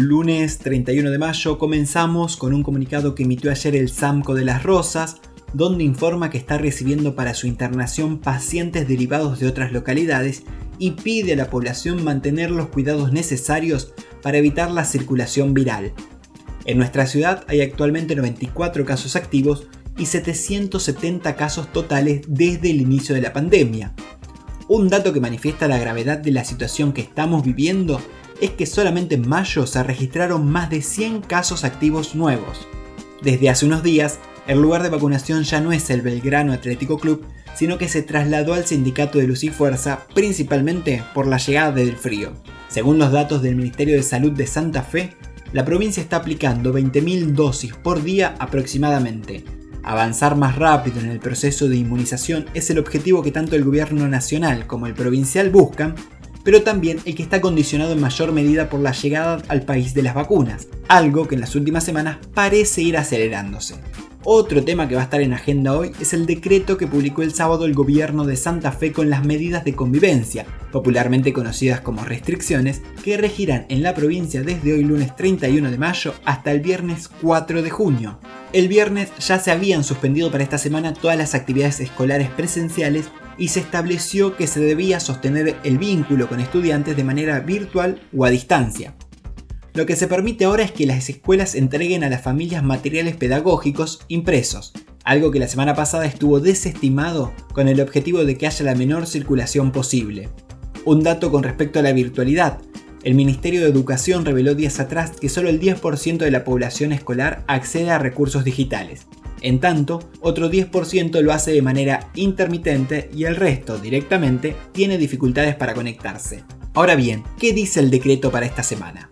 Lunes 31 de mayo comenzamos con un comunicado que emitió ayer el SAMCO de las Rosas, donde informa que está recibiendo para su internación pacientes derivados de otras localidades y pide a la población mantener los cuidados necesarios para evitar la circulación viral. En nuestra ciudad hay actualmente 94 casos activos y 770 casos totales desde el inicio de la pandemia. Un dato que manifiesta la gravedad de la situación que estamos viviendo es que solamente en mayo se registraron más de 100 casos activos nuevos. Desde hace unos días, el lugar de vacunación ya no es el Belgrano Atlético Club, sino que se trasladó al sindicato de Luz y Fuerza, principalmente por la llegada del frío. Según los datos del Ministerio de Salud de Santa Fe, la provincia está aplicando 20.000 dosis por día aproximadamente. Avanzar más rápido en el proceso de inmunización es el objetivo que tanto el gobierno nacional como el provincial buscan pero también el que está condicionado en mayor medida por la llegada al país de las vacunas, algo que en las últimas semanas parece ir acelerándose. Otro tema que va a estar en agenda hoy es el decreto que publicó el sábado el gobierno de Santa Fe con las medidas de convivencia, popularmente conocidas como restricciones, que regirán en la provincia desde hoy lunes 31 de mayo hasta el viernes 4 de junio. El viernes ya se habían suspendido para esta semana todas las actividades escolares presenciales y se estableció que se debía sostener el vínculo con estudiantes de manera virtual o a distancia. Lo que se permite ahora es que las escuelas entreguen a las familias materiales pedagógicos impresos, algo que la semana pasada estuvo desestimado con el objetivo de que haya la menor circulación posible. Un dato con respecto a la virtualidad. El Ministerio de Educación reveló días atrás que solo el 10% de la población escolar accede a recursos digitales, en tanto, otro 10% lo hace de manera intermitente y el resto directamente tiene dificultades para conectarse. Ahora bien, ¿qué dice el decreto para esta semana?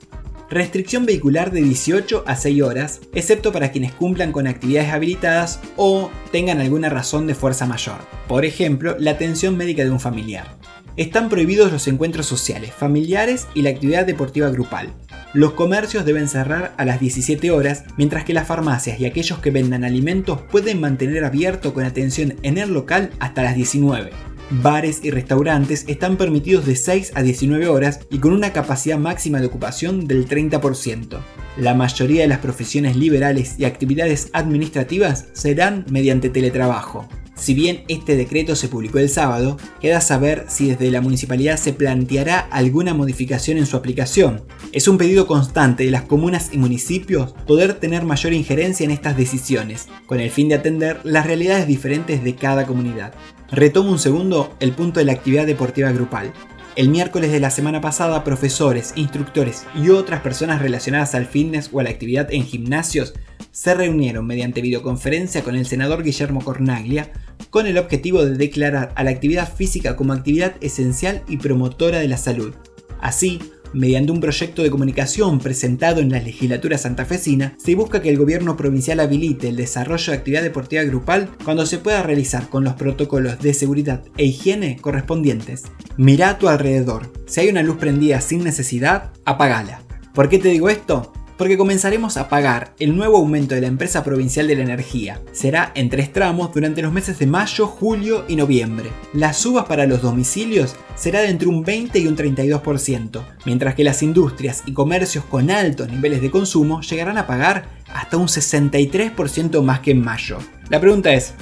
Restricción vehicular de 18 a 6 horas, excepto para quienes cumplan con actividades habilitadas o tengan alguna razón de fuerza mayor, por ejemplo, la atención médica de un familiar. Están prohibidos los encuentros sociales, familiares y la actividad deportiva grupal, los comercios deben cerrar a las 17 horas, mientras que las farmacias y aquellos que vendan alimentos pueden mantener abierto con atención en el local hasta las 19. Bares y restaurantes están permitidos de 6 a 19 horas y con una capacidad máxima de ocupación del 30%. La mayoría de las profesiones liberales y actividades administrativas serán mediante teletrabajo. Si bien este decreto se publicó el sábado, queda saber si desde la municipalidad se planteará alguna modificación en su aplicación. Es un pedido constante de las comunas y municipios poder tener mayor injerencia en estas decisiones, con el fin de atender las realidades diferentes de cada comunidad. Retomo un segundo el punto de la actividad deportiva grupal. El miércoles de la semana pasada, profesores, instructores y otras personas relacionadas al fitness o a la actividad en gimnasios se reunieron mediante videoconferencia con el senador Guillermo Cornaglia con el objetivo de declarar a la actividad física como actividad esencial y promotora de la salud. Así, mediante un proyecto de comunicación presentado en la legislatura santafesina, se busca que el gobierno provincial habilite el desarrollo de actividad deportiva grupal cuando se pueda realizar con los protocolos de seguridad e higiene correspondientes. Mira a tu alrededor. Si hay una luz prendida sin necesidad, apagala. ¿Por qué te digo esto? Porque comenzaremos a pagar el nuevo aumento de la empresa provincial de la energía. Será en tres tramos durante los meses de mayo, julio y noviembre. Las subas para los domicilios será de entre un 20 y un 32%, mientras que las industrias y comercios con altos niveles de consumo llegarán a pagar hasta un 63% más que en mayo. La pregunta es,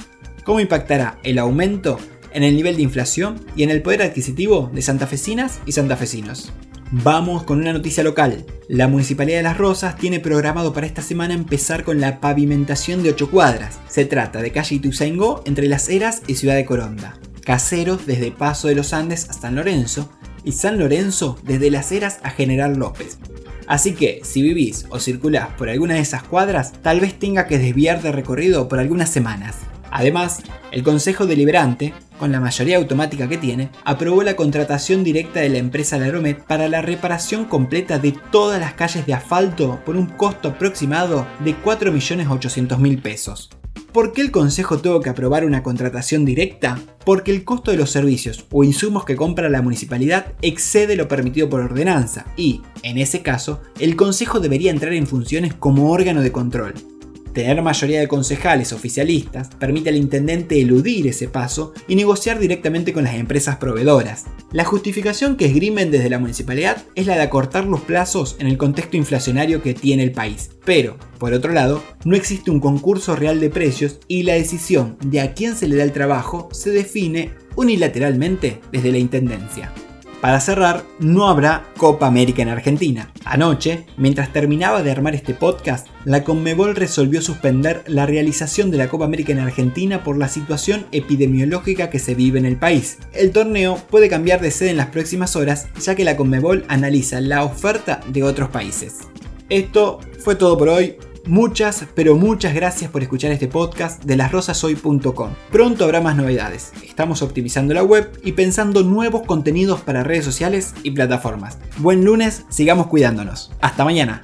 ¿cómo impactará el aumento en el nivel de inflación y en el poder adquisitivo de santafesinas y santafesinos? Vamos con una noticia local. La Municipalidad de Las Rosas tiene programado para esta semana empezar con la pavimentación de 8 cuadras. Se trata de calle Ituzaingó entre Las Heras y Ciudad de Coronda. Caseros desde Paso de los Andes a San Lorenzo y San Lorenzo desde Las Heras a General López. Así que, si vivís o circulás por alguna de esas cuadras, tal vez tenga que desviar de recorrido por algunas semanas. Además, el Consejo Deliberante con la mayoría automática que tiene, aprobó la contratación directa de la empresa Laromet para la reparación completa de todas las calles de asfalto por un costo aproximado de 4.800.000 pesos. ¿Por qué el Consejo tuvo que aprobar una contratación directa? Porque el costo de los servicios o insumos que compra la municipalidad excede lo permitido por ordenanza y, en ese caso, el Consejo debería entrar en funciones como órgano de control. Tener mayoría de concejales oficialistas permite al intendente eludir ese paso y negociar directamente con las empresas proveedoras. La justificación que esgrimen desde la municipalidad es la de acortar los plazos en el contexto inflacionario que tiene el país. Pero, por otro lado, no existe un concurso real de precios y la decisión de a quién se le da el trabajo se define unilateralmente desde la Intendencia. Para cerrar, no habrá Copa América en Argentina. Anoche, mientras terminaba de armar este podcast, la Conmebol resolvió suspender la realización de la Copa América en Argentina por la situación epidemiológica que se vive en el país. El torneo puede cambiar de sede en las próximas horas, ya que la Conmebol analiza la oferta de otros países. Esto fue todo por hoy. Muchas, pero muchas gracias por escuchar este podcast de lasrosasoy.com. Pronto habrá más novedades. Estamos optimizando la web y pensando nuevos contenidos para redes sociales y plataformas. Buen lunes, sigamos cuidándonos. Hasta mañana.